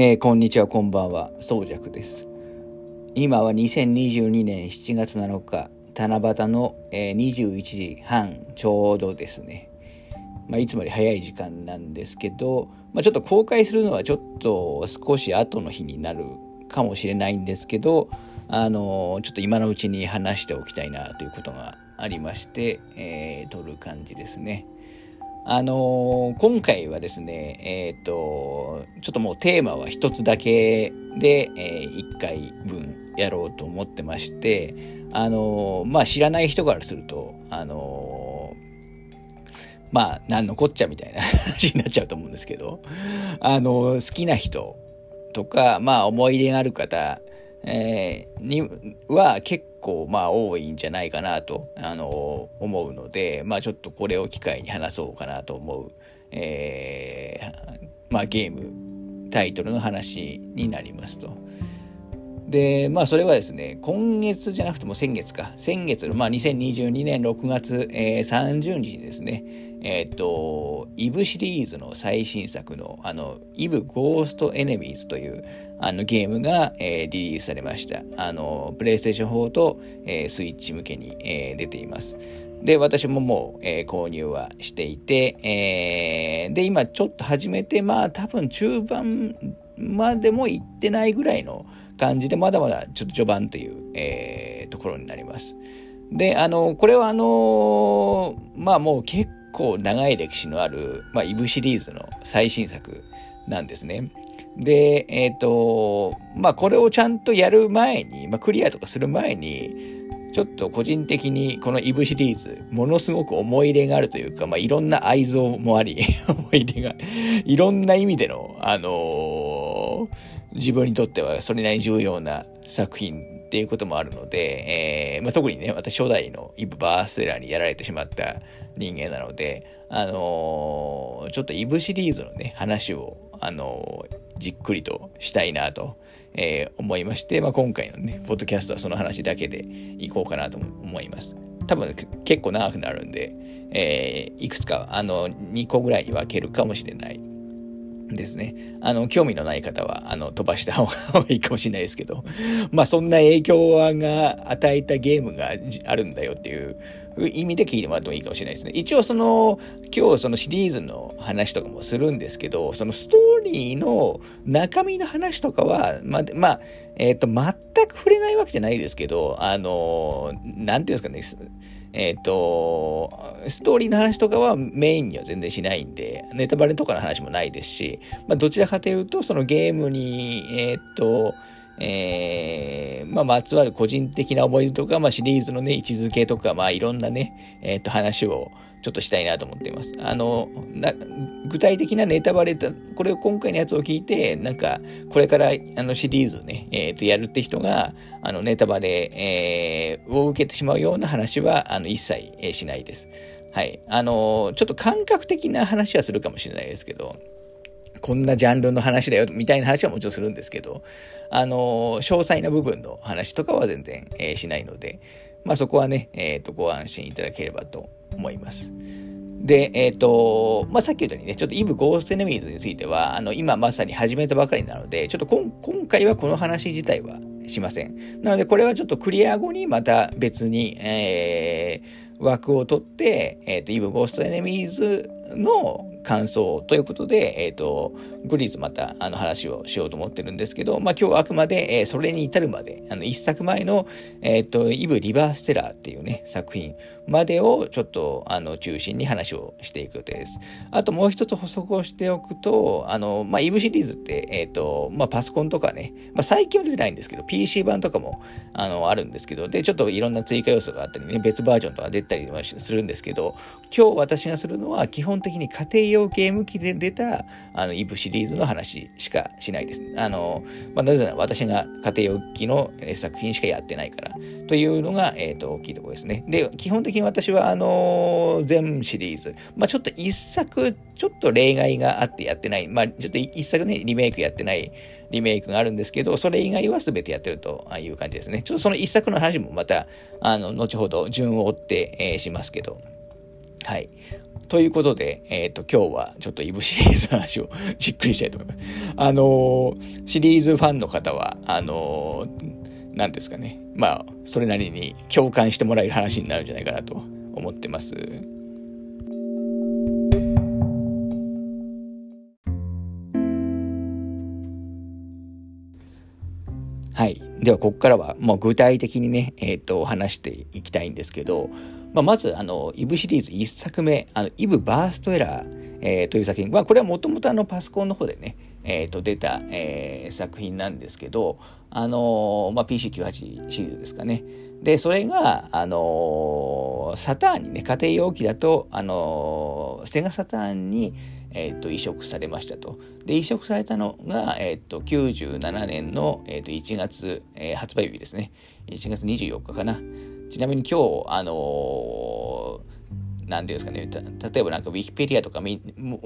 えー、こんにちは、こんばんは、宗尺です。今は2022年7月7日、七夕の、えー、21時半ちょうどですね。まあ、いつもより早い時間なんですけど、まあ、ちょっと公開するのはちょっと少し後の日になるかもしれないんですけど、あのー、ちょっと今のうちに話しておきたいなということがありまして、えー、撮る感じですね。あのー、今回はですね、えっ、ー、と、ちょっともうテーマは一つだけで、えー、1回分やろうと思ってまして、あのまあ知らない人からすると、あのまあ何のこっちゃみたいな 話になっちゃうと思うんですけど、あの好きな人とか、まあ思い出がある方、えー、には結構まあ多いんじゃないかなとあの思うので、まあ、ちょっとこれを機会に話そうかなと思う、えーまあ、ゲームタイトルの話になりますと。で、まあそれはですね、今月じゃなくても先月か、先月の、まあ2022年6月、えー、30日にですね、えっ、ー、と、イブシリーズの最新作の、あの、イブゴーストエネミーズというあのゲームが、えー、リリースされました。あの、プレイステーション4と、えー、スイッチ向けに、えー、出ています。で、私ももう、えー、購入はしていて、えー、で、今ちょっと始めて、まあ多分中盤までも行ってないぐらいの感じで、まだまだちょっと序盤という、えー、ところになります。で、あの、これはあの、まあもう結構長い歴史のある、まあ、イブシリーズの最新作なんですね。で、えっ、ー、と、まあこれをちゃんとやる前に、まあクリアとかする前に、ちょっと個人的にこのイブシリーズ、ものすごく思い入れがあるというか、まあ、いろんな愛憎もあり、思い入れが、いろんな意味での、あのー、自分にとってはそれなりに重要な作品っていうこともあるので、えーまあ、特にね、私初代のイブ・バーステラーにやられてしまった人間なので、あのー、ちょっとイブシリーズのね、話を、あのー、じっくりとしたいなとえー、思いまして、まあ、今回のね、ポッドキャストはその話だけでいこうかなと思います。多分結構長くなるんで、えー、いくつか、あの、2個ぐらいに分けるかもしれないですね。あの、興味のない方は、あの、飛ばした方がいいかもしれないですけど、まあ、そんな影響が与えたゲームがあるんだよっていう意味で聞いてもらってもいいかもしれないですね。一応その、今日そのシリーズの話とかもするんですけど、そのストーリーの中身の話とかは、ま、まあ、えっ、ー、と、全く触れないわけじゃないですけど、あの、なんていうんですかね、えっ、ー、と、ストーリーの話とかはメインには全然しないんで、ネタバレとかの話もないですし、まあ、どちらかというと、そのゲームに、えっ、ー、と、えー、まあ、まつわる個人的な思い出とか、まあ、シリーズのね、位置づけとか、まあ、いろんなね、えっ、ー、と、話をちょっとしたいなと思っています。あの、具体的なネタバレと、これを今回のやつを聞いて、なんか、これからあのシリーズね、えっ、ー、と、やるって人が、あの、ネタバレ、えー、を受けてしまうような話は、あの、一切、えー、しないです。はい。あの、ちょっと感覚的な話はするかもしれないですけど、こんなジャンルの話だよ、みたいな話はもちろんするんですけど、あの、詳細な部分の話とかは全然、えー、しないので、まあそこはね、えっ、ー、と、ご安心いただければと思います。で、えっ、ー、と、まあ、さっき言ったようにね、ちょっとイブ・ゴースト・エネミーズについては、あの、今まさに始めたばかりなので、ちょっと今回はこの話自体はしません。なので、これはちょっとクリア後にまた別に、えー、枠を取って、えっ、ー、と、イブ・ゴースト・エネミーズの感想ということで、えっ、ー、と、グリーズまたあの話をしようと思ってるんですけど、まあ今日はあくまで、えー、それに至るまで、あの一作前の、えっ、ー、と、イブ・リバーステラーっていうね、作品までをちょっとあの中心に話をしていく予定です。あともう一つ補足をしておくと、あの、まあイブシリーズって、えっ、と、まあパソコンとかね、まあ最近は出てないんですけど、PC 版とかもあのあるんですけど、で、ちょっといろんな追加要素があったりね、別バージョンとか出たりはするんですけど、今日私がするのは基本的に家庭用ゲーム機で出た、あの、イブシリーズの話しかしないです。あの、まあ、なぜなら私が家庭用機の作品しかやってないから、というのが、えっ、ー、と、大きいところですね。で、基本的に私は、あの、全シリーズ、まあ、ちょっと一作、ちょっと例外があってやってない、まあ、ちょっと一作ね、リメイクやってないリメイクがあるんですけど、それ以外は全てやってるという感じですね。ちょっとその一作の話もまた、あの、後ほど順を追って、えー、しますけど、はい。ということで、えっ、ー、と、今日はちょっとイブシリーズの話をじっくりしたいと思います。あのー、シリーズファンの方は、あのー、何ですかね。まあ、それなりに共感してもらえる話になるんじゃないかなと思ってます。はい。では、ここからは、もう具体的にね、えっ、ー、と、話していきたいんですけど、まあ、まず、あの、イブシリーズ1作目、あの、イブバーストエラー、えー、という作品、まあ、これはもともと、パソコンの方でね、え、ー、と、出た、えー、作品なんですけど、あのまあ、PC98 シリーズですかね。で、それが、あのサターンにね、家庭用機だと、あのセガサターンに、えーと、移植されましたと。で移植されたのが、えーと、97年の、えーと、1月、えー、発売日ですね。1月24日かな。ちなみに今日、あのー、なんていうんですかね、例えばなんかウィキペディアとかも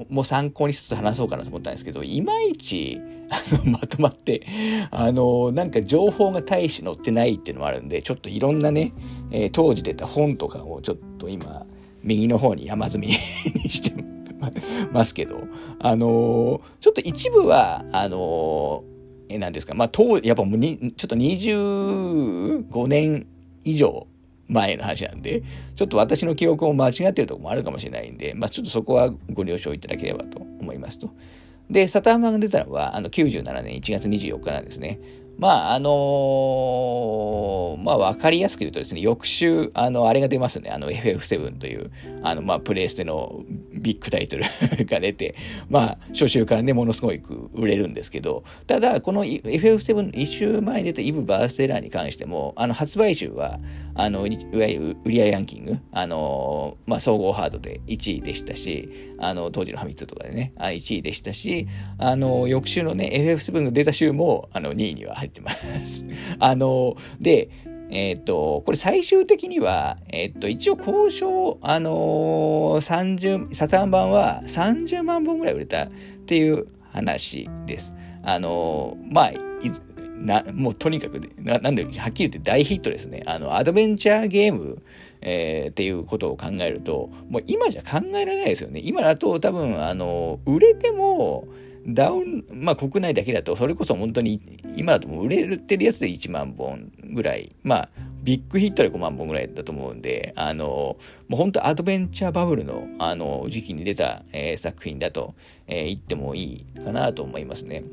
も参考にしつつ話そうかなと思ったんですけど、いまいちあの まとまって、あの、なんか情報が大し載ってないっていうのもあるんで、ちょっといろんなね、えー、当時出た本とかをちょっと今、右の方に山積み にしてますけど、あの、ちょっと一部は、あのー、え、なんですか、まあ、当、やっぱもうに、ちょっと25年以上前の話なんで、ちょっと私の記憶も間違ってるところもあるかもしれないんで、まあ、ちょっとそこはご了承いただければと思いますと。で、サターマンが出たのは、あの、97年1月24日なんですね。まあ、あのー、まあ、わかりやすく言うとですね、翌週、あの、あれが出ますね、あの、FF7 という、あの、まあ、プレイステのビッグタイトル が出て、まあ、初週からね、ものすごく売れるんですけど、ただ、この FF7 一週前に出たイブ・バーステラーに関しても、あの、発売週は、あの、いわゆる売り上げランキング、あの、まあ、総合ハードで1位でしたし、あの、当時のファミ通とかでね、1位でしたし、あの、翌週のね、FF7 が出た週も、あの、2位には入ってます。あの、で、えっ、と、これ最終的には、えっ、と、一応交渉、あのー、30、サタン版は30万本ぐらい売れたっていう話です。あのまあ、な、もうとにかくな、なんで、はっきり言って大ヒットですね。あの、アドベンチャーゲーム、えー、っていうことを考えると、もう今じゃ考えられないですよね。今だと多分、あの、売れても、ダウン、まあ国内だけだと、それこそ本当に、今だともう売れてるやつで1万本ぐらい、まあ、ビッグヒットで5万本ぐらいだと思うんで、あの、もう本当アドベンチャーバブルの、あの、時期に出た、えー、作品だと、えー、言ってもいいかなと思いますね。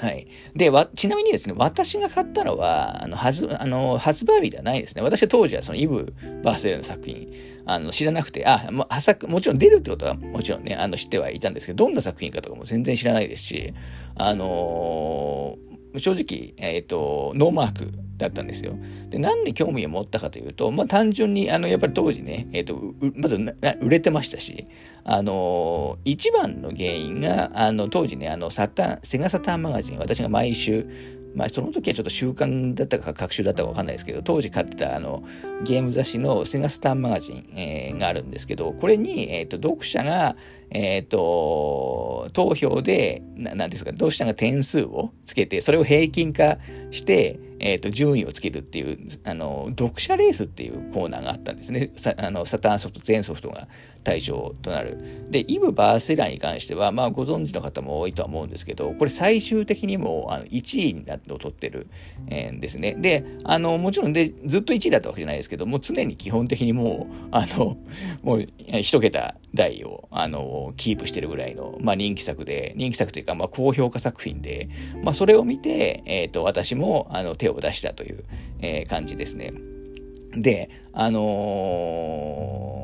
はい。で、わ、ちなみにですね、私が買ったのは、あの、あの、発売日ではないですね。私は当時はそのイブ・バースデーの作品、あの、知らなくて、あ、ももちろん出るってことはもちろんね、あの、知ってはいたんですけど、どんな作品かとかも全然知らないですし、あのー正直、えっ、ー、と、ノーマークだったんですよ。で、なんで興味を持ったかというと、まあ単純に、あの、やっぱり当時ね、えっ、ー、と、まず売れてましたし、あの、一番の原因が、あの、当時ね、あの、サタン、セガサターンマガジン、私が毎週、まあ、その時はちょっと習慣だったか、学習だったかわかんないですけど、当時買ってた、あの、ゲーム雑誌のセガスターンマガジン、えー、があるんですけど、これに、え、ー、と、読者が、え、ー、と、投票で、なんですか、読者が点数をつけて、それを平均化して、え、ー、と、順位をつけるっていう、あの、読者レースっていうコーナーがあったんですね。さあのサターンソフト、全ソフトが対象となる。で、イブ・バーセラーに関しては、まあ、ご存知の方も多いとは思うんですけど、これ最終的にもあの1位になってを取ってる、えー、ですね。で、あの、もちろんで、ずっと1位だったわけじゃないですけど、もう常に基本的にもう、あの、もう、一桁台を、あの、キープしてるぐらいの、まあ、人気作で、人気作というか、まあ、高評価作品で、まあ、それを見て、えっ、ー、と、私も、あの、手を出したという、えー、感じですね。で、あのー、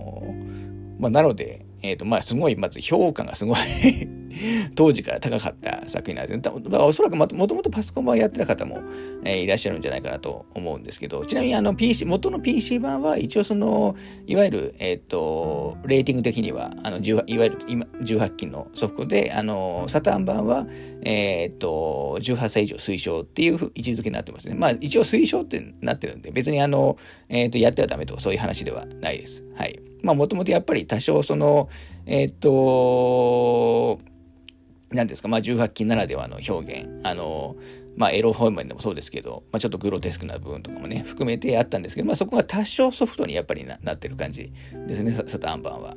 まあ、なので、えっ、ー、と、まあ、すごい、まず評価がすごい 当時から高かった作品なんですね。だからおそらくもともとパソコン版やってた方も、えー、いらっしゃるんじゃないかなと思うんですけど、ちなみにあの PC、元の PC 版は一応その、いわゆる、えっ、ー、と、レーティング的には、あの、いわゆる今、18金のソフトで、あの、サターン版は、えっ、ー、と、18歳以上推奨っていう位置づけになってますね。まあ、一応推奨ってなってるんで、別にあの、えっ、と、やってはダメとかそういう話ではないです。はい。まあ、もともとやっぱり多少その、えっ、と、何ですか、まあ、18禁ならではの表現、あの、まあ、エロ方面でもそうですけど、まあ、ちょっとグロテスクな部分とかもね、含めてあったんですけど、まあ、そこは多少ソフトにやっぱりなってる感じですね、サタンバンは。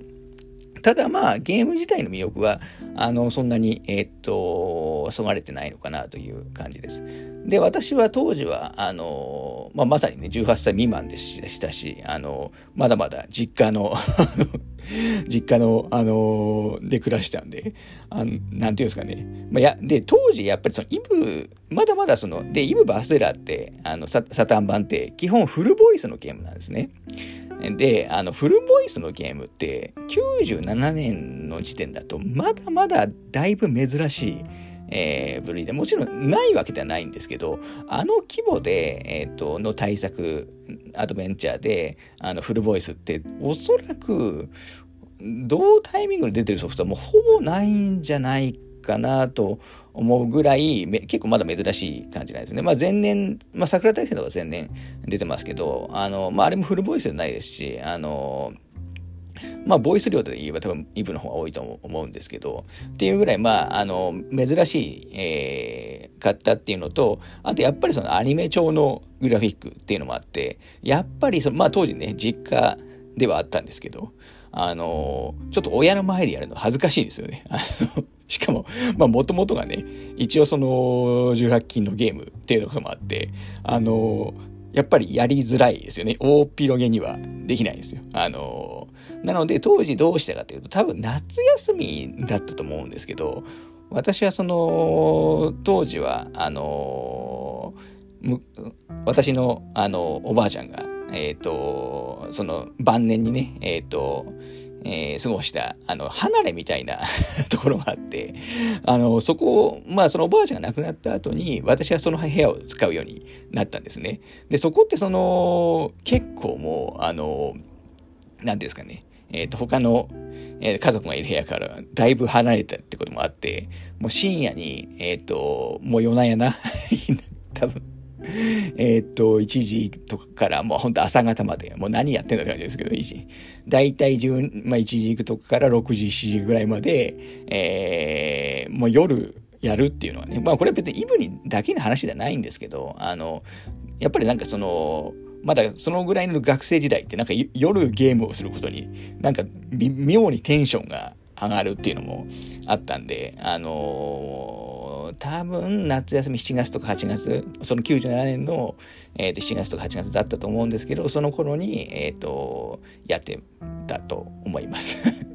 ただまあ、ゲーム自体の魅力は、あの、そんなに、えー、っと、そがれてないのかなという感じです。で、私は当時は、あの、まあ、まさにね、18歳未満でしたし、あの、まだまだ実家の実家の、あの、で暮らしたんで、あのなんていうんですかね。まあ、や、で、当時やっぱりそのイブ、まだまだその、で、イブ・バースデラって、あのサ、サタン版って基本フルボイスのゲームなんですね。で、あの、フルボイスのゲームって、97年の時点だと、まだまだだいぶ珍しい、えー、部類で、もちろんないわけではないんですけど、あの規模で、えっ、ー、と、の対策、アドベンチャーで、あの、フルボイスって、おそらく、同タイミングで出てるソフトはもうほぼないんじゃないかかなと思うぐらい、結構まだ珍しい感じなんですね。まあ前年、まあ桜大戦とか前年出てますけど、あの、まああれもフルボイスじゃないですし、あの、まあ、ボイス量で言えば多分イブの方が多いと思うんですけど、っていうぐらい、まあ、あの、珍しい、えー、かったっていうのと、あとやっぱりそのアニメ調のグラフィックっていうのもあって、やっぱりその、まあ当時ね、実家ではあったんですけど、あの、ちょっと親の前でやるの恥ずかしいですよね。しかも、まあ、もともとがね、一応その、18金のゲームっていうこともあって、あの、やっぱりやりづらいですよね。大広げにはできないですよ。あの、なので当時どうしたかというと、多分夏休みだったと思うんですけど、私はその、当時は、あの、私の、あの、おばあちゃんが、え、ー、と、その晩年にね、え、ー、と、えー、過ごした、あの、離れみたいな ところがあって、あの、そこを、まあ、そのおばあちゃんが亡くなった後に、私はその部屋を使うようになったんですね。で、そこってその、結構もう、あの、なんですかね、えっ、ー、と、他の、え、家族がいる部屋からだいぶ離れたってこともあって、もう深夜に、えっ、ー、と、もう夜な夜な 多分、えっと、1時とかからもうほんと朝方まで、もう何やってんだって感じですけど、1時。だいたい10、まあ1時とかから6時、7時ぐらいまで、えー、もう夜やるっていうのはね、まあこれ別にイブにだけの話ではないんですけど、あの、やっぱりなんかその、まだそのぐらいの学生時代ってなんか夜ゲームをすることになんか妙にテンションが上がるっていうのもあったんで、あのー多分夏休み7月とか8月、その97年の、えー、と7月とか8月だったと思うんですけど、その頃に、えっ、ー、と、やってたと思います。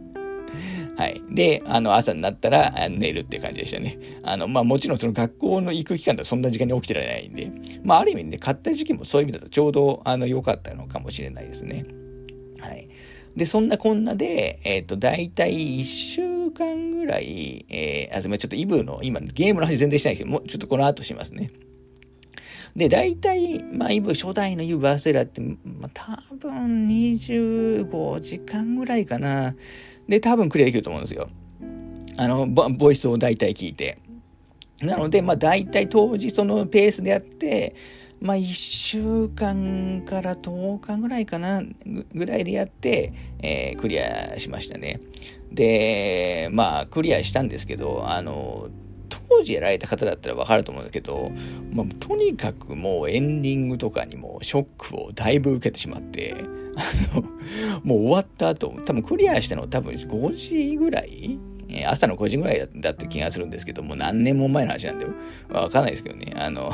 はい。で、あの、朝になったら寝るっていう感じでしたね。あの、まあもちろんその学校の行く期間だとそんな時間に起きてられないんで、まあある意味ね、買った時期もそういう意味だとちょうど、あの、良かったのかもしれないですね。はい。で、そんなこんなで、えっ、ー、と、大体1週間ぐらい、えー、あ、すみ、ちょっとイブの、今、ゲームの話全然してないけど、もうちょっとこの後しますね。で、大体、まあ、イブ、初代のイブバーステラって、まあ、多分25時間ぐらいかな。で、多分クリアできると思うんですよ。あの、ボイスを大体聞いて。なので、まあ、大体当時そのペースでやって、まあ、1週間から10日ぐらいかな、ぐらいでやって、えー、クリアしましたね。で、まあ、クリアしたんですけど、あの、当時やられた方だったらわかると思うんだけど、まあ、とにかくもうエンディングとかにもショックをだいぶ受けてしまって、あの、もう終わった後、多分クリアしたの多分5時ぐらい朝の5時ぐらいだった気がするんですけど、もう何年も前の話なんで、わかんないですけどね。あの、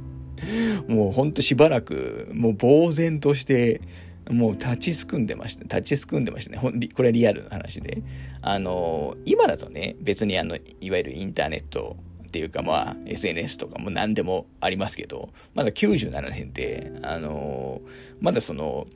もうほんとしばらく、もう呆然として、もう立ちすくんでました。立ちすくんでましたね。ほんこれリアルな話で。あの、今だとね、別にあの、いわゆるインターネットっていうかまあ SNS とかも何でもありますけど、まだ97年で、あの、まだその、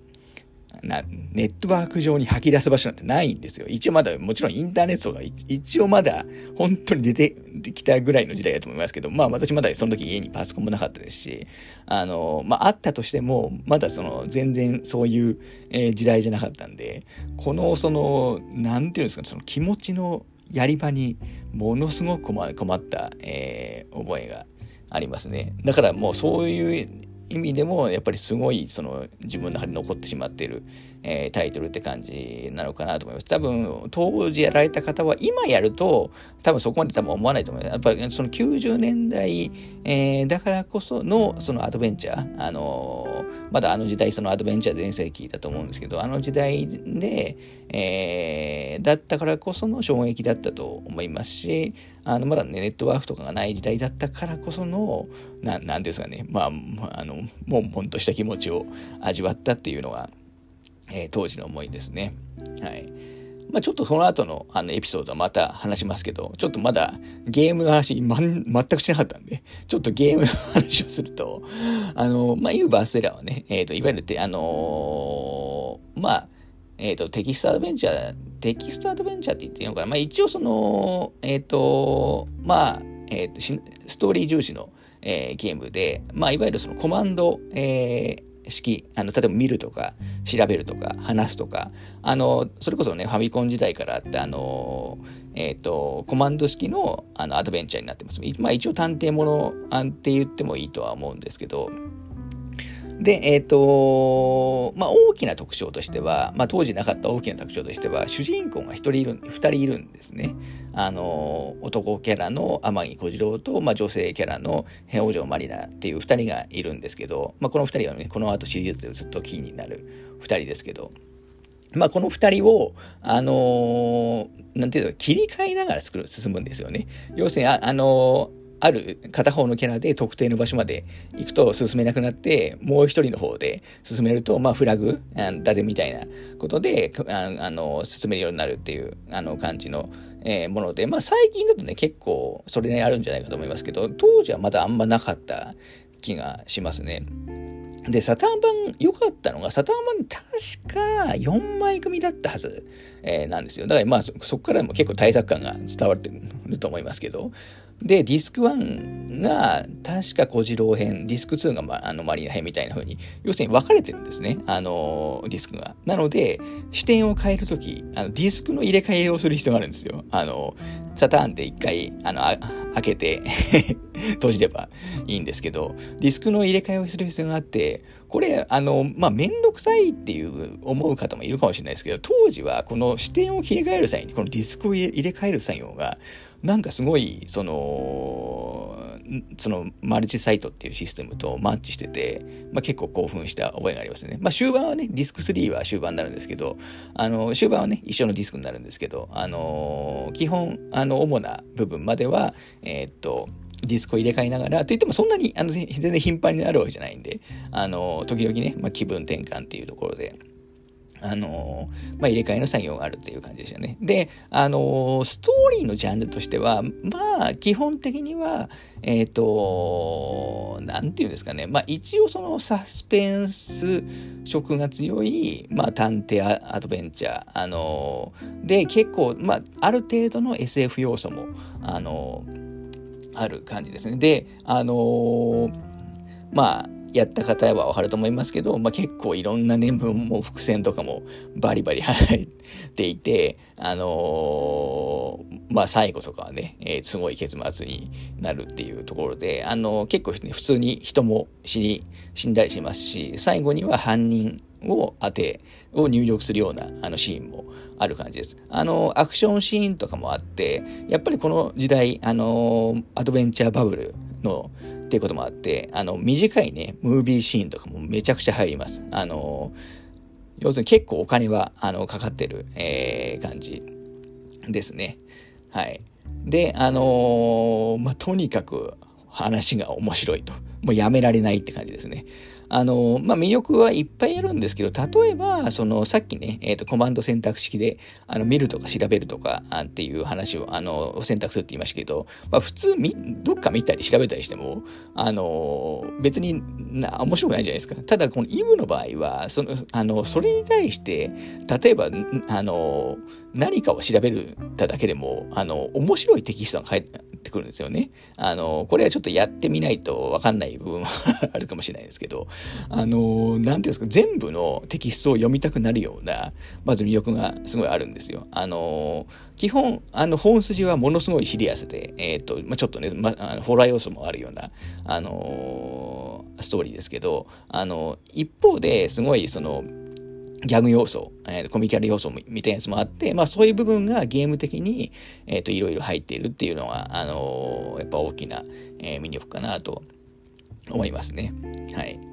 な、ネットワーク上に吐き出す場所なんてないんですよ。一応まだ、もちろんインターネットが一応まだ本当に出てきたぐらいの時代だと思いますけど、まあ私まだその時家にパソコンもなかったですし、あの、まああったとしても、まだその全然そういう、えー、時代じゃなかったんで、このその、なんていうんですか、その気持ちのやり場にものすごく困った、えー、覚えがありますね。だからもうそういう意味でもやっぱりすごいその自分の中に残ってしまっている、えー、タイトルって感じなのかなと思います。多分当時やられた方は今やると多分そこまで多分思わないと思います。やっぱりその90年代、えー、だからこそのそのアドベンチャー、あのー、まだあの時代そのアドベンチャー全盛期だと思うんですけど、あの時代で、えー、だったからこその衝撃だったと思いますし、あの、まだね、ネットワークとかがない時代だったからこその、ななんですかね、まあ、あの、悶々とした気持ちを味わったっていうのが、えー、当時の思いですね。はい。まあ、ちょっとその後のあのエピソードはまた話しますけど、ちょっとまだゲームの話、ま、全くしなかったんで、ちょっとゲームの話をすると、あの、まあ、 EVE burst error はね、えっ、ー、と、いわゆる、あのー、まあ、えっ、ー、と、テキストアドベンチャー、テキストアドベンチャーって言っていいのかなまあ、一応その、えっ、と、まあ、えっ、と、ストーリー重視の、えゲームで、まあ、いわゆるそのコマンド、えー、式、あの、例えば見るとか、調べるとか、話すとか、あの、それこそね、ファミコン時代からあって、あの、えっ、ー、と、コマンド式のあのアドベンチャーになってます。まあ一応探偵ものって言ってもいいとは思うんですけど、で、えっ、ー、と、まあ、大きな特徴としては、まあ、当時なかった大きな特徴としては、主人公が一人いる、二人いるんですね。あの、男キャラの天城小次郎と、まあ、女性キャラの北条まりなっていう二人がいるんですけど、まあ、この二人はね、この後シリーズでずっとキーになる二人ですけど、まあ、この二人を、あのー、なんていうか、切り替えながら進むんですよね。要するに、あ、あのある片方のキャラで特定の場所まで行くと進めなくなって、もう一人の方で進めると、まあフラグ、ダテみたいなことで、ああの、進めるようになるっていう、あの感じの、えー、もので、まあ最近だとね、結構それね、あるんじゃないかと思いますけど、当時はまだあんまなかった気がしますね。で、サターン版良かったのが、サターン版確か4枚組だったはず、えー、なんですよ。だからまあそこからも結構対策感が伝わってると思いますけど、で、ディスク1が確か小次郎編、ディスク2が、ま、あのマリナ編みたいな風に、要するに分かれてるんですね。あの、ディスクが。なので、視点を変えるとき、あの、ディスクの入れ替えをする必要があるんですよ。あの、サターンで一回、あの、開けて 閉じればいいんですけど、ディスクの入れ替えをする必要があって、これ、あの、まあ、めんどくさいっていう思う方もいるかもしれないですけど、当時はこの視点を切り替える際に、このディスクを入れ替える作業が、なんかすごい、その、そのマルチサイトっていうシステムとマッチしてて、まあ、結構興奮した覚えがありますね。まあ、終盤はね、ディスク3は終盤になるんですけど、あの、終盤はね、一緒のディスクになるんですけど、あの、基本、あの、主な部分までは、えー、っと、ディスクを入れ替えながら、といってもそんなに、あの、全然頻繁になるわけじゃないんで、あの、時々ね、まあ、気分転換っていうところで、あのまあ、入れ替えの作業があるっていう感じでしたね。で、あのストーリーのジャンルとしては、まあ、基本的には、えっ、ー、と、なんていうんですかね。まあ、一応そのサスペンス色が強い、まあ、探偵アドベンチャー、あので、結構、まあ、ある程度の SF 要素も、あのある感じですね。で、あのまあ、やった方はわかると思いますけど、まあ、結構いろんな年分も伏線とかもバリバリ入っていて、あのー、まあ、最後とかはね、えー、すごい結末になるっていうところで、あのー、結構、ね、普通に人も死に、死んだりしますし、最後には犯人を当て、を入力するようなあのシーンもある感じです。あの、アクションシーンとかもあって、やっぱりこの時代、あの、アドベンチャーバブルの、っていうこともあって、あの、短いね、ムービーシーンとかもめちゃくちゃ入ります。あの、要するに結構お金は、あの、かかってる、えー、感じですね。はい。で、あのー、まあ、とにかく話が面白いと。もうやめられないって感じですね。あの、まあ、魅力はいっぱいあるんですけど、例えば、その、さっきね、えっ、ー、と、コマンド選択式で、あの、見るとか調べるとかっていう話を、あの、選択するって言いましたけど、まあ、普通み、どっか見たり調べたりしても、あの、別にな面白くないじゃないですか。ただ、このイブの場合は、その、あの、それに対して、例えば、あの、何かを調べるただけでも、あの、面白いテキストが返ってくるんですよね。あの、これはちょっとやってみないとわかんない部分は あるかもしれないですけど、あの、なんていうんですか、全部のテキストを読みたくなるような、まず魅力がすごいあるんですよ。あの、基本、あの、本筋はものすごいシリアスで、えっ、ー、と、まあ、ちょっとね、ま、あのホラー要素もあるような、あのストーリーですけど、あの、一方ですごい、その、ギャグ要素、えー、コミキャラ要素みたいなやつもあって、まあそういう部分がゲーム的に、えっ、ー、と、いろいろ入っているっていうのは、あのー、やっぱ大きな、えー、魅力かなと思いますね。はい。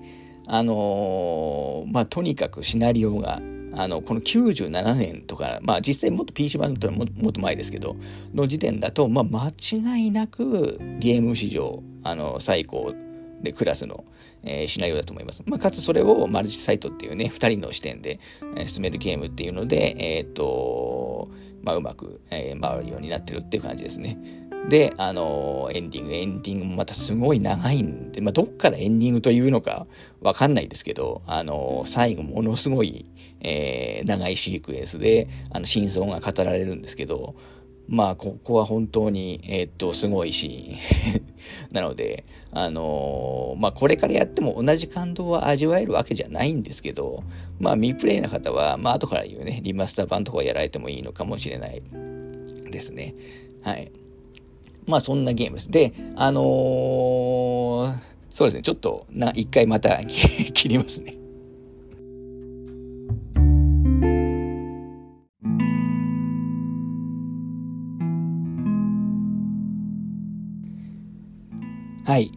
あのまあとにかくシナリオが、あの、この97年とか、まあ実際もっと PC 版だったらももっと前ですけど、の時点だと、まあ間違いなくゲーム史上、あの、最高でクラスの、えー、シナリオだと思います。まあ、かつそれをマルチサイトっていうね、2人の視点で、えー、進めるゲームっていうので、え、ー、と、まあ、うまく、えー、回るようになってるっていう感じですね。で、あのエンディング、エンディングもまたすごい長いんで、まあ、どっからエンディングというのかわかんないですけど、あの最後ものすごい、えー、長いシークエンスで、あの、真相が語られるんですけど、まあ、ここは本当に、えー、っと、すごいシーン なので、あのー、まあ、これからやっても同じ感動は味わえるわけじゃないんですけど、まあ、未プレイな方は、まあ、後から言うね、リマスター版とかやられてもいいのかもしれないですね。はい。まあ、そんなゲームです。で、あのー、そうですね、ちょっと、な、一回また切りますね。はい。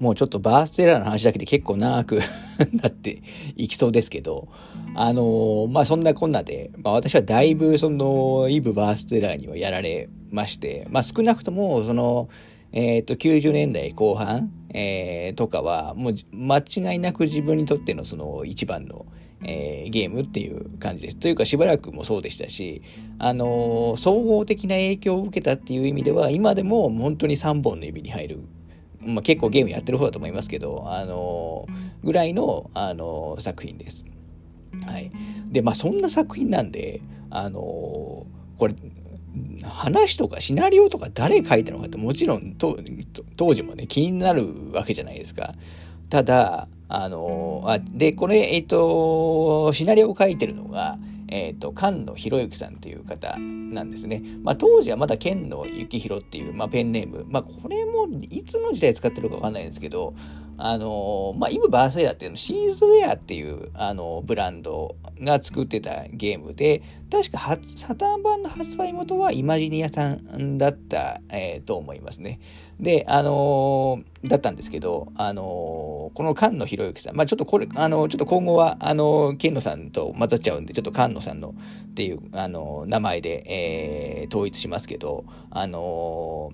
もうちょっとバーステラーの話だけで結構長く なっていきそうですけど、あのー、まあそんなこんなで、まあ私はだいぶそのイブバーステラーにはやられまして、まあ少なくともその、えっ、ー、と90年代後半、えー、とかはもう間違いなく自分にとってのその一番の、えー、ゲームっていう感じです。というかしばらくもそうでしたし、あのー、総合的な影響を受けたっていう意味では今でも本当に3本の指に入るまあ、結構ゲームやってる方だと思いますけど、あのぐらいの、あの作品です。はい。で、まあそんな作品なんで、あのこれ、話とかシナリオとか誰書いたのかってもちろん当時もね気になるわけじゃないですか。ただ、あのあで、これ、えっ、と、シナリオを書いてるのが、えっ、と、菅野博之さんという方なんですね。まあ、当時はまだ剣野幸宏っていう、まあ、ペンネーム。まあ、これもいつの時代使ってるかわかんないんですけど、あのまあ、イブ・バースエアっていうのシーズウェアっていうあのブランドが作ってたゲームで確かサターン版の発売元はイマジニアさんだった、えー、と思いますね。で、あの、だったんですけど、あの、この菅野博之さん、まあちょっとこれ、あの、ちょっと今後は、あのー、野さんと混ざっちゃうんで、ちょっと菅野さんのっていう、あの名前で、え統一しますけど、あの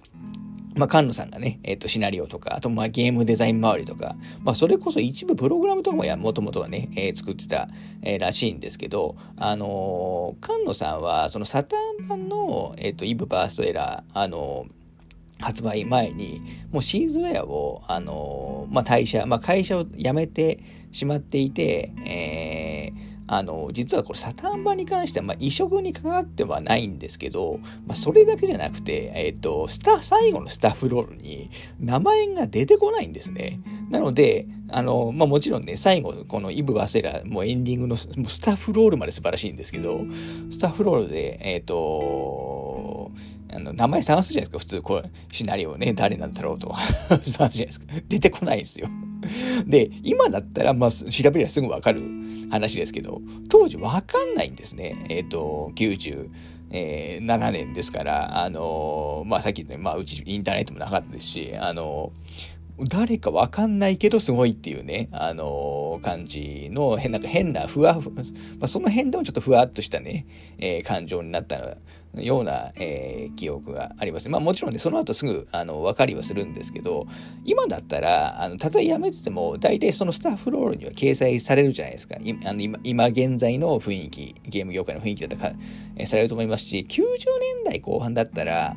まあ、菅野さんがね、えっ、ー、と、シナリオとか、あと、まあ、ゲームデザイン周りとか、まあ、それこそ一部プログラムとかもや、もともとはね、えー、作ってた、えー、らしいんですけど、あのー、菅野さんは、そのサターン版の、えっ、と、イブバーストエラー、あの発売前に、もうシーズウェアを、あのまあ、退社、まあ、会社を辞めてしまっていて、えー、あの、実はこれサタン版に関しては、まあ、移植に関わってはないんですけど、まあ、それだけじゃなくて、えっ、ー、と、スタ、最後のスタッフロールに名前が出てこないんですね。なので、あの、まあ、もちろんね、最後、このイブ・バセラ、もうエンディングの、もうスタッフロールまで素晴らしいんですけど、スタッフロールで、えっ、ー、と、あの、名前探すじゃないですか、普通、これ、シナリオね、誰なんだろうと。探すじゃないですか。出てこないんですよ。で、今だったら、まあ、調べればすぐわかる話ですけど、当時わかんないんですね。えっ、ー、と、90、えー、7年ですから、あのー、まあ、さっきね、まあ、うちインターネットもなかったですし、あの誰かわかんないけどすごいっていうね、あの、感じの変な、変なふわふわ、まあ、その辺でもちょっとふわっとしたね、え、感情になったような、えー、記憶があります。まあもちろんね、その後すぐ、あの、分かりはするんですけど、今だったら、あの、たとえ辞めてても、大体そのスタッフロールには掲載されるじゃないですか。いあの今今現在の雰囲気、ゲーム業界の雰囲気だったら、えー、されると思いますし、90年代後半だったら、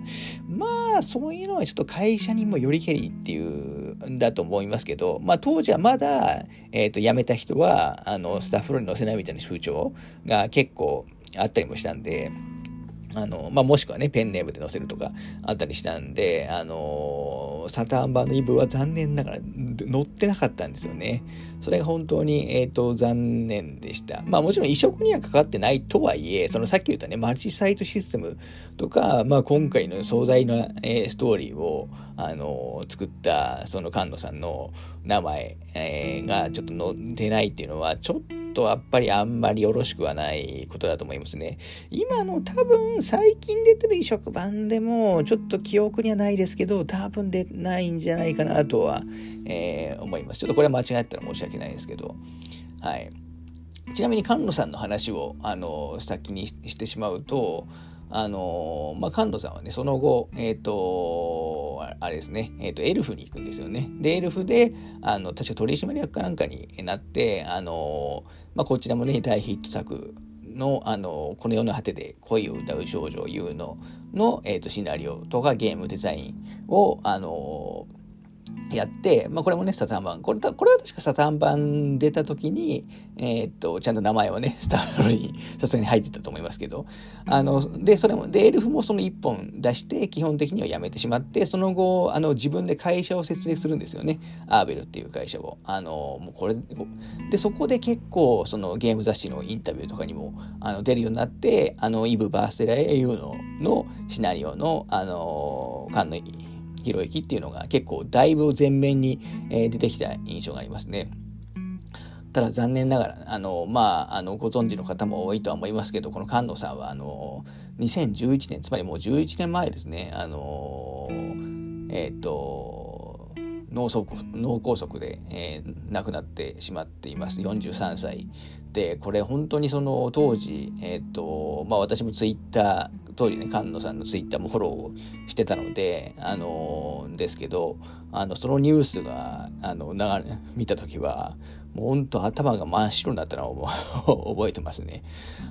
まあ、そういうのはちょっと会社にもよりけりっていうん、だと思いますけど、まあ当時はまだ、えっ、ー、と、辞めた人は、あの、スタッフロールに載せないみたいな風潮が結構あったりもしたんで、あの、まあ、もしくはね、ペンネームで載せるとかあったりしたんで、あのサターン版のイブは残念ながら載ってなかったんですよね。それが本当に、えっ、ー、と、残念でした。まあもちろん移植にはかかってないとはいえ、そのさっき言ったね、マルチサイトシステムとか、まあ今回の壮大な、えー、ストーリーを、あの作った、その菅野さんの名前、え、がちょっと載ってないっていうのは、ちょっととやっぱりあんまりよろしくはないことだと思いますね。今の多分最近出てる移植版でもちょっと記憶にはないですけど多分出ないんじゃないかなとは、えー、思います。ちょっとこれは間違ったら申し訳ないですけど。はい。ちなみに菅野さんの話をあの先にしてしまうとあのまあ、菅野さんはね、その後、えっ、ー、と、あれですね、えっ、ー、と、エルフに行くんですよね。で、エルフで、あの、確か取締役かなんかになって、あの、まあ、こちらもね、大ヒット作の、あの、この世の果てで恋を歌う少女を言うのの、えっ、ー、と、シナリオとかゲームデザインを、あの、やって、まあ、これもね、サタン版。これ、これは確かサタン版出た時に、えー、っと、ちゃんと名前はね、スターロにさすがに入ってたと思いますけど、あの、で、それも、で、エルフもその1本出して、基本的にはやめてしまって、その後、あの、自分で会社を設立するんですよね。アーベルっていう会社を。あの、もうこれ、で、そこで結構、そのゲーム雑誌のインタビューとかにも、あの、出るようになって、あの、イブ・バーステラエユーの、のシナリオの、あの、缶のひろゆきっていうのが結構だいぶ前面に、え出てきた印象がありますね。ただ残念ながら、あの、まあ、あの、ご存知の方も多いとは思いますけど、この菅野さんは、あの、2011年、つまりもう11年前ですね、あの、えっ、ー、と、脳梗脳梗塞で、えー、亡くなってしまっています。43歳。で、これ本当にその当時、えっ、ー、と、まあ私もツイッター、当時ね、菅野さんのツイッターもフォローしてたので、あのー、ですけど、あの、そのニュースが、あの、流れ、見たときは、もう本当頭が真っ白になったのを 覚えてますね。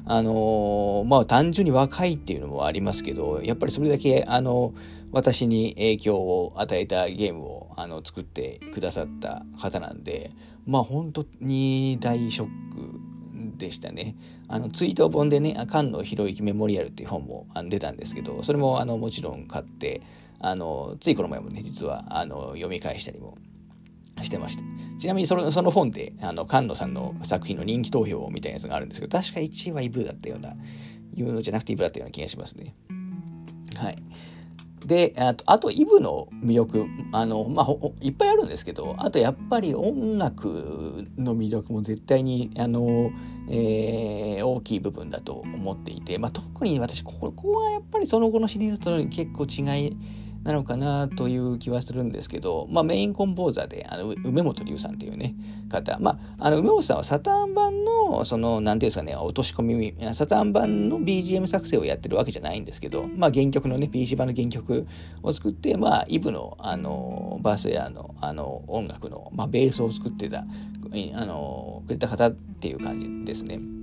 あのー、まあ単純に若いっていうのもありますけど、やっぱりそれだけ、あの、私に影響を与えたゲームをあの作ってくださった方なんで、まあ本当に大ショックでしたね。あのツイート本でね、菅野博之メモリアルっていう本も出たんですけど、それもあのもちろん買って、あのついこの前もね、実はあの読み返したりもしてました。ちなみにそのその本で、あの菅野さんの作品の人気投票みたいなやつがあるんですけど、確か1位はイブだったような、言うのじゃなくてイブだったような気がしますね。はい。で、あと、あとイブの魅力、あの、まあ、いっぱいあるんですけど、あとやっぱり音楽の魅力も絶対に、あの、えー、大きい部分だと思っていて、まあ、特に私、ここはやっぱりその後のシリーズと結構違い、なのかなという気はするんですけど、まあ、メインコンポーザーであの梅本龍さんっていうね方、まあ、あの梅本さんはサターン版のその何ていうんですかね落とし込みサターン版の BGM 作成をやってるわけじゃないんですけど、まあ、原曲のね PC 版の原曲を作って、まあ、イブのあのバースエアのあの音楽の、まあ、ベースを作ってたあのくれた方っていう感じですね。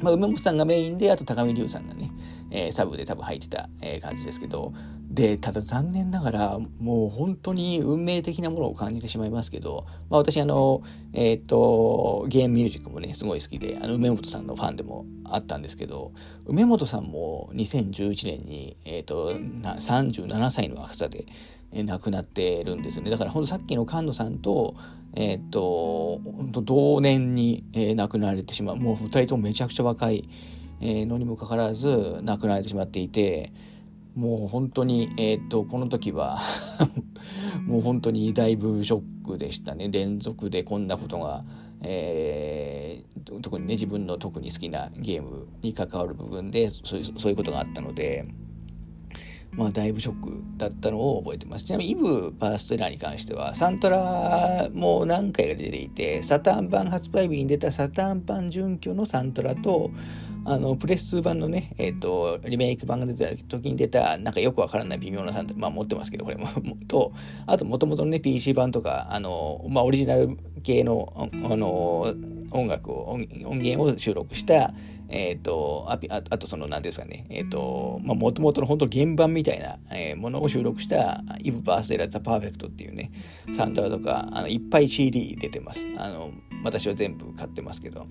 まあ、梅本さんがメインで、あと高見龍さんがね、えー、サブで多分入ってた、えー、感じですけど、で、ただ残念ながら、もう本当に運命的なものを感じてしまいますけど、まあ私あの、えっ、と、ゲームミュージックもね、すごい好きで、あの、梅本さんのファンでもあったんですけど、梅本さんも2011年に、えっ、ー、と、37歳の若さで、亡くなってるんですね。だからほんとさっきの菅野さんと、えっ、と、本当同年に、えー、亡くなられてしまう。もう二人ともめちゃくちゃ若い、えー、のにもかかわらず亡くなられてしまっていて、もう本当に、えっ、と、この時は もう本当にだいぶショックでしたね。連続でこんなことが、えー、特にね、自分の特に好きなゲームに関わる部分でそういうそういうことがあったので、まあ、だいぶショックだったのを覚えてます。ちなみに、イブ・バーステラーに関しては、サントラも何回か出ていて、サターン版発売日に出たサターン版準拠のサントラと、あの、プレス2版のね、えっ、ー、と、リメイク版が出た時に出た、なんかよくわからない微妙なサントラ、まあ持ってますけど、これも、と、あと、もともとのね、PC 版とか、あの、まあオリジナル系の、あの、音楽を、音源を収録した、えっ、ー、と、あああとその何ですかね、えっ、ー、と、まあ、もともとの本当原版みたいな、えー、ものを収録した、イブ・バースデー・ラ・ザ・パーフェクトっていうね、サンダーとか、あの、いっぱい CD 出てます。あの、私は全部買ってますけど。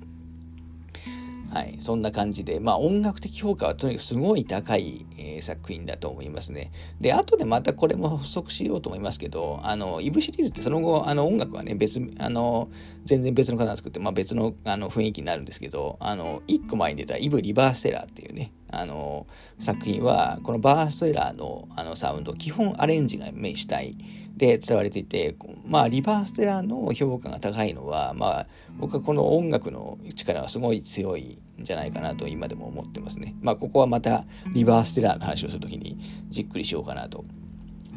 はい、そんな感じで、まあ音楽的評価はとにかくすごい高い、えー、作品だと思いますね。で、後でまたこれも補足しようと思いますけど、あの、イブシリーズってその後、あの音楽はね、別、あの、全然別の方が作って、まあ別のあの雰囲気になるんですけど、あの、一個前に出たイブリバーステラーっていうね、あの、作品は、このバーステラーのあのサウンド、基本アレンジがメイン主体で伝われていて、まあ、リバーステラーの評価が高いのは、まあ、僕はこの音楽の力はすごい強いんじゃないかなと今でも思ってますね。まあ、ここはまたリバーステラーの話をするときにじっくりしようかなと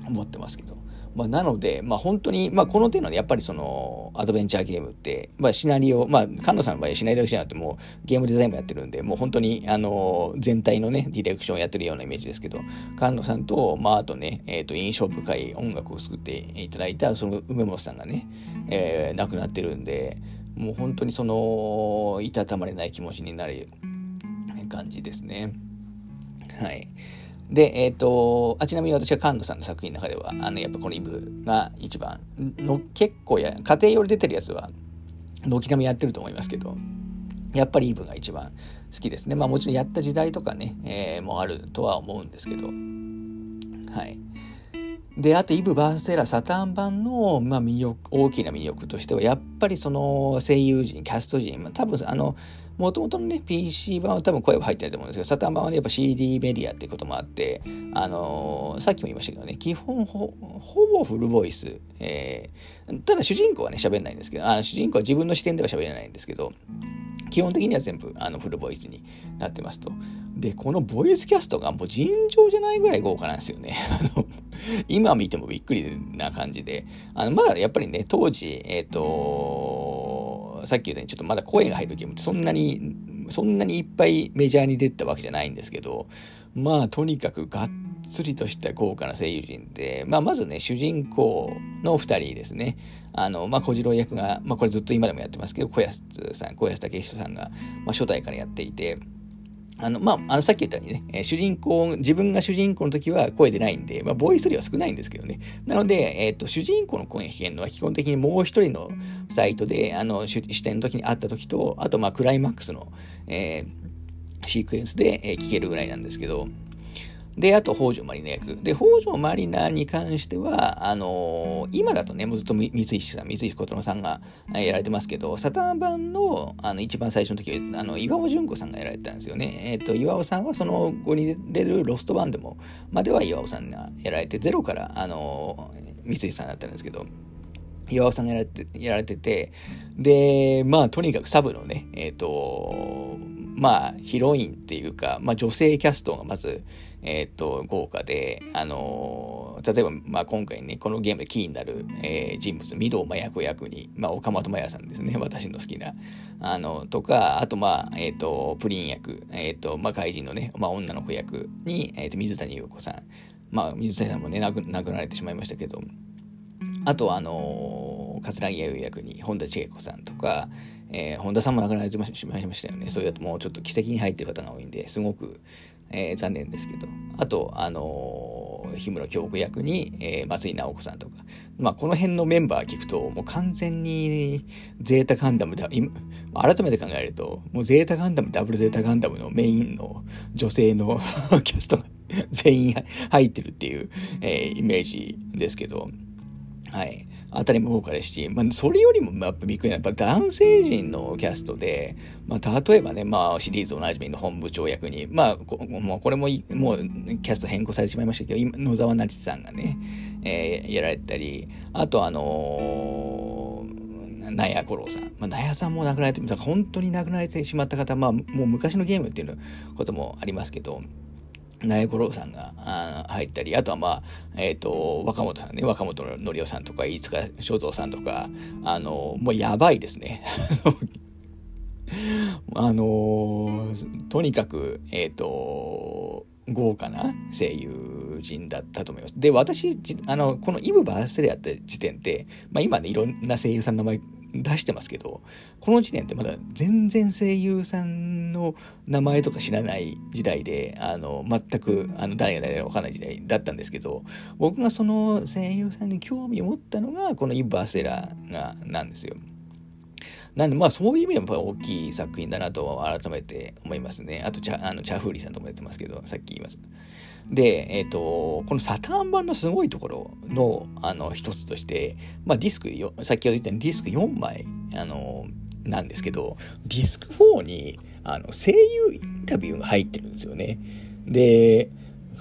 思ってますけど。まあ、なので、まあ、本当に、まあ、この手の、ね、やっぱりその、アドベンチャーゲームって、まあ、シナリオ、まあ、菅野さんの場合シナリオだけじゃなくてもう、ゲームデザインもやってるんで、もう本当に、あの、全体のね、ディレクションをやってるようなイメージですけど、菅野さんと、まあ、あとね、えっ、ー、と、印象深い音楽を作っていただいた、その梅本さんがね、えー、亡くなってるんで、もう本当にその、いたたまれない気持ちになる感じですね。はい。で、えっ、ー、と、あちなみに私は菅野さんの作品の中では、あの、やっぱこのイブが一番の、結構や、家庭用で出てるやつは、軒並みやってると思いますけど、やっぱりイブが一番好きですね。まあもちろんやった時代とかね、えー、もあるとは思うんですけど、はい。で、あと、イブ・バーステラサターン版の、まあ、魅力、大きな魅力としては、やっぱりその声優陣、キャスト陣、まあ、多分、あの、もともとのね、PC 版は多分声は入ってないと思うんですけど、サタン版はね、やっぱ CD メディアっていうこともあって、あのー、さっきも言いましたけどね、基本ほ、ほぼフルボイス。えー、ただ主人公はね、喋んないんですけど、あの主人公は自分の視点では喋れないんですけど、基本的には全部あのフルボイスになってますと。で、このボイスキャストがもう尋常じゃないぐらい豪華なんですよね。今見てもびっくりな感じで、あのまだやっぱりね、当時、えっ、ー、と、さっき言ったようにちょっとまだ声が入るゲームってそんなに、そんなにいっぱいメジャーに出たわけじゃないんですけど、まあとにかくがっつりとした豪華な声優陣で、まあまずね、主人公の2人ですね。あの、まあ小次郎役が、まあこれずっと今でもやってますけど、小安さん、小安武人さんが、まあ初代からやっていて、あの、まあ、あの、さっき言ったようにね、えー、主人公、自分が主人公の時は声出ないんで、まあ、ボイス量は少ないんですけどね。なので、えっ、ー、と、主人公の声が聞けるのは基本的にもう一人のサイトで、あの、視点の時に会った時と、あと、まあ、クライマックスの、えー、シークエンスで、えー、聞けるぐらいなんですけど、で、あと、北条マリナ役。で、北条マリナに関しては、あのー、今だとね、もうずっと三石さん、三石琴乃さんがやられてますけど、サタン版の、あの、一番最初の時は、あの、岩尾純子さんがやられてたんですよね。えっ、ー、と、岩尾さんはその後に出るロスト版でも、までは岩尾さんがやられて、ゼロから、あのー、三石さんだったんですけど、岩尾さんがやられてやられてて、で、まあ、とにかくサブのね、えっ、ー、と、まあ、ヒロインっていうか、まあ、女性キャストがまず、えっ、ー、と、豪華で、あのー、例えば、まあ、今回ね、このゲームでキーになる、えー、人物、御堂麻也子役に、まあ、岡本麻也さんですね、私の好きな。あの、とか、あと、まあ、えっ、と、プリン役、えっ、と、まあ、怪人のね、まあ、女の子役に、えっ、と、水谷優子さん。まあ、水谷さんもね、亡く亡くなられてしまいましたけど、あと、あの桂木弥役に本田千恵子さんとか、えー、本田さんも亡くなられてしまいましたよね。そういうともうちょっと奇跡に入ってる方が多いんで、すごく、えー、残念ですけど。あと、あのー、日村京子役に、えー、松井直子さんとか。まあ、この辺のメンバー聞くと、もう完全にゼータガンダムだ、今、改めて考えると、もうゼータガンダム、ダブルゼータガンダムのメインの女性の キャストが 全員入ってるっていう、えー、イメージですけど、はい。あたりも豪華ですし、まあ、それよりもやっぱびっくりなやっぱ男性陣のキャストで、まあ、例えばね、まあ、シリーズおなじみの本部長役に、まあ、こもうこれももうキャスト変更されてしまいましたけど、今野沢那智さんがね、えー、やられたり、あとあのー、納屋五郎さん。まあ、納屋さんも亡くなられて、本当に亡くなられてしまった方、まあ、もう昔のゲームっていうこともありますけど、苗五郎さんがあ入ったり、あとはまあ、えっ、ー、と、若本さんね、若本のりおさんとか、飯塚正蔵さんとか、あの、もうやばいですね。あのとにかく、えっ、ー、と、豪華な声優陣だったと思います。で、私、あの、このイブ・バースレアって時点って、まあ今ね、いろんな声優さんの名前出してますけど、この時点ってまだ全然声優さんの名前とか知らない時代で、あの、全く、あの、誰が誰かわかんない時代だったんですけど、僕がその声優さんに興味を持ったのが、このイブ・バースレラが、なんですよ。なんで、まあそういう意味でもやっぱ大きい作品だなと改めて思いますね。あとチャ、あのチャフーリーさんともやってますけど、さっき言います。で、えっ、ー、と、このサターン版のすごいところの、あの、一つとして、まあディスクよ、先ほど言ったようにディスク4枚、あの、なんですけど、ディスク4に、あの、声優インタビューが入ってるんですよね。で、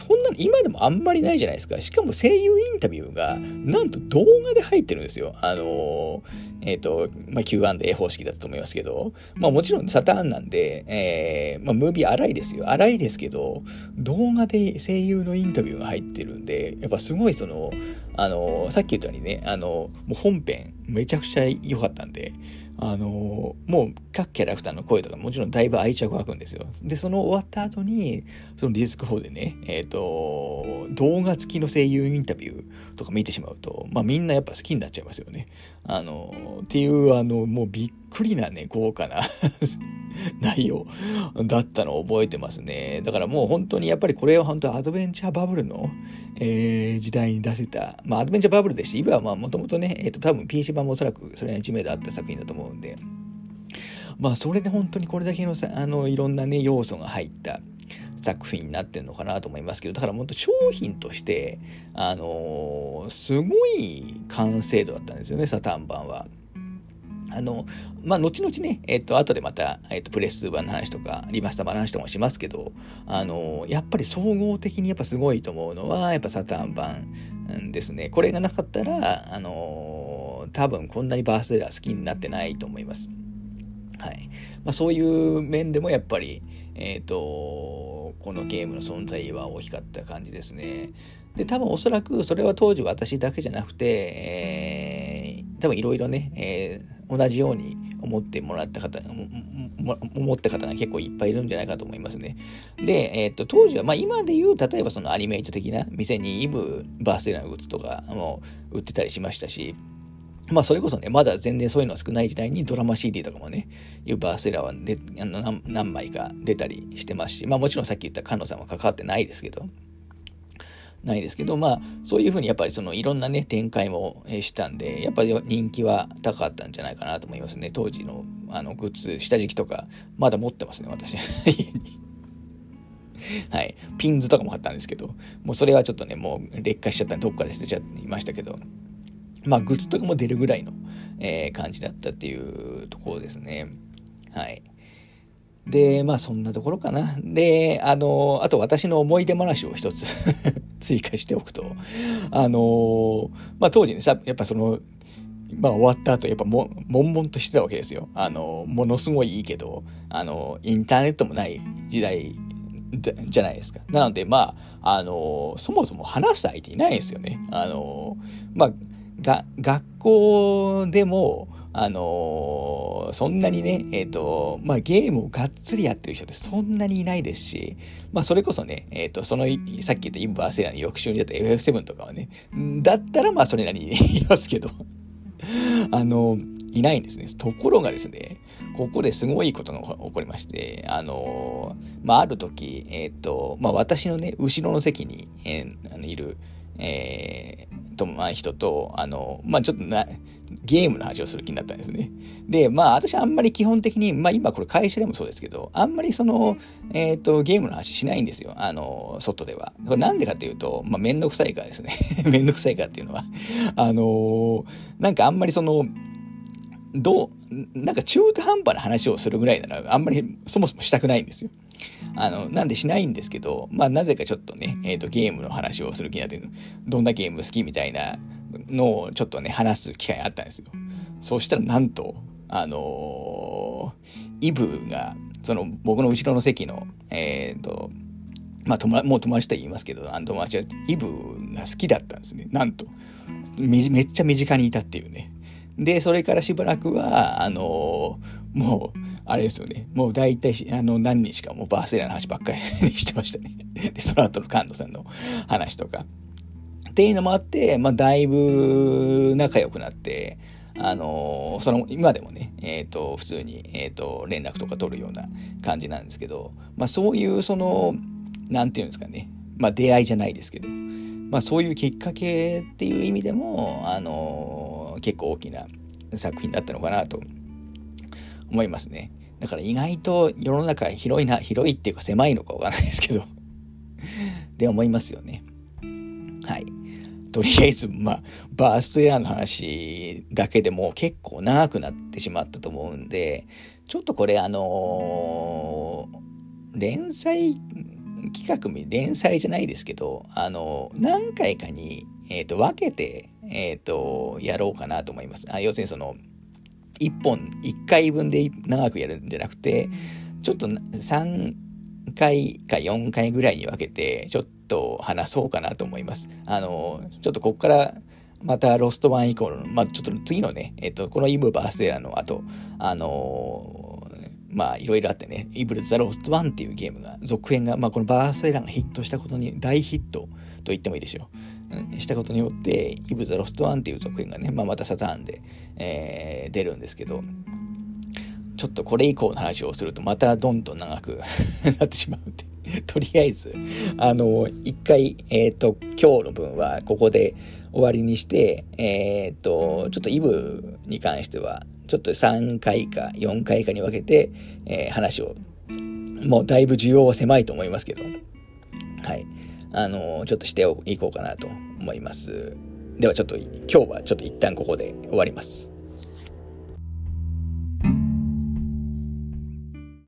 こんなの今でもあんまりないじゃないですか。しかも声優インタビューが、なんと動画で入ってるんですよ。あのえっ、ー、と、まあ、Q&A 方式だったと思いますけど、まあもちろんサターンなんで、えー、まあムービー荒いですよ。荒いですけど、動画で声優のインタビューが入ってるんで、やっぱすごいその、あのさっき言ったようにね、あのもう本編めちゃくちゃ良かったんで、あのもう各キャラクターの声とかもちろんだいぶ愛着湧くんですよ。で、その終わった後に、そのディスク4でね、えっ、ー、と、動画付きの声優インタビューとか見てしまうと、まあみんなやっぱ好きになっちゃいますよね。あの、っていう、あの、もうびっくりなね、豪華な 内容だったのを覚えてますね。だからもう本当にやっぱりこれは本当アドベンチャーバブルの、えー、時代に出せた、まあアドベンチャーバブルですし、今はまあもともとね、えっ、ー、と多分 PC 版もおそらくそれが知名度あった作品だと思うんで、まあそれで本当にこれだけのさあのいろんなね要素が入った。作品になってるのかなと思いますけどだから本当商品としてあのー、すごい完成度だったんですよねサタン版は。あの、まあ、後々ね、えっ、と、後でまた、えっ、と、プレス版の話とか、リマスター版の話とかもしますけど、あの、やっぱり総合的にやっぱすごいと思うのは、やっぱサタン版ですね。これがなかったら、あの、多分こんなにバースデーラー好きになってないと思います。はい。まあ、そういう面でもやっぱり、えっ、と、このゲームの存在は大きかった感じですね。で、多分おそらくそれは当時私だけじゃなくて、えー、多分いろいろね、えー、同じように思ってもらった方、思った方が結構いっぱいいるんじゃないかと思いますね。で、えっ、ー、と、当時は、まあ今で言う、例えばそのアニメイト的な店にイブバースデーのグッズとかも売ってたりしましたし、まあそれこそね、まだ全然そういうのは少ない時代にドラマ CD とかもね、いうバーセラーはであの何枚か出たりしてますし、まあもちろんさっき言った菅野さんは関わってないですけど、ないですけど、まあそういうふうにやっぱりそのいろんなね、展開もしたんで、やっぱり人気は高かったんじゃないかなと思いますね。当時のあのグッズ、下敷きとか、まだ持ってますね、私。はい。ピンズとかも貼ったんですけど、もうそれはちょっとね、もう劣化しちゃったんで、どっかで捨てちゃいましたけど、まあ、グッズとかも出るぐらいの、えー、感じだったっていうところですね。はい。で、まあそんなところかな。で、あの、あと私の思い出話を一つ 追加しておくと、あの、まあ当時にさ、やっぱその、まあ終わった後、やっぱも、悶々としてたわけですよ。あの、ものすごいいいけど、あの、インターネットもない時代じゃないですか。なので、まあ、あの、そもそも話す相手いないですよね。あの、まあ、が、学校でも、あのー、そんなにね、えっ、ー、と、まあ、ゲームをがっつりやってる人ってそんなにいないですし、まあ、それこそね、えっ、ー、と、その、さっき言ったインバーセラの翌週に出た FF7 とかはね、だったらまあ、それなりに言いますけど、あの、いないんですね。ところがですね、ここですごいことが起こりまして、あの、まあ、ある時、えっ、と、まあ、私のね、後ろの席に、えー、あのいる、えー、と、まあ、人と、あの、まあ、ちょっとな、ゲームの話をする気になったんですね。で、まあ、私あんまり基本的に、まあ、今これ会社でもそうですけど、あんまりその、えっ、ー、と、ゲームの話しないんですよ。あの、外では。これなんでかっていうと、まあ、めんどくさいからですね。めんどくさいからっていうのは、あの、なんかあんまりその、どう、なんか中途半端な話をするぐらいなら、あんまりそもそもしたくないんですよ。あの、なんでしないんですけど、まあなぜかちょっとね、えっ、ー、とゲームの話をする気になって、どんなゲーム好きみたいなのをちょっとね、話す機会があったんですよ。そうしたらなんと、あのー、イブが、その僕の後ろの席の、えっ、ー、と、まあ友もう友達と言いますけど、あの友達はイブが好きだったんですね。なんと。めっちゃ身近にいたっていうね。で、それからしばらくは、あのー、もう、あれですよね。もう大体、あの、何日かもうバースデーの話ばっかりしてましたね。で、その後の菅野さんの話とか。っていうのもあって、まあ、だいぶ仲良くなって、あのー、その、今でもね、えっ、ー、と、普通に、えっ、と、連絡とか取るような感じなんですけど、まあ、そういう、その、なんていうんですかね、まあ、出会いじゃないですけど、まあ、そういうきっかけっていう意味でも、あの結構大きな作品だったのかなと思いますね。だから意外と世の中広いな、広いっていうか狭いのかわかんないですけど で思いますよね。はい。とりあえず、まあ、バーストエアの話だけでも結構長くなってしまったと思うんで、ちょっとこれあのー、連載企画、連載じゃないですけど、あの、何回かに、えっ、ー、と、分けて、えっ、ー、と、やろうかなと思います。あ要するにその、1本、1回分で長くやるんじゃなくて、ちょっと3回か4回ぐらいに分けて、ちょっと話そうかなと思います。あの、ちょっとここから、またロストワン以降の、まあ、ちょっと次のね、えっ、と、この EVE burst error の後、あのまあいろいろあってね、 EVE The Lost One っていうゲームが、続編が、まあこの burst error がヒットしたことに、大ヒットと言ってもいいでしょう。したことによって、 EVE The Lost One っていう続編がね、まあまたサターンで、えー、出るんですけど、ちょっとこれ以降の話をするとまたどんどん長く なってしまうってとりあえず、あの、一回、えっ、ー、と、今日の分はここで終わりにして、えっ、ー、と、ちょっとイブに関しては、ちょっと3回か4回かに分けて、えー、話を、もうだいぶ需要は狭いと思いますけど、はい。あのー、ちょっとしていこうかなと思います。ではちょっと今日はちょっと一旦ここで終わります。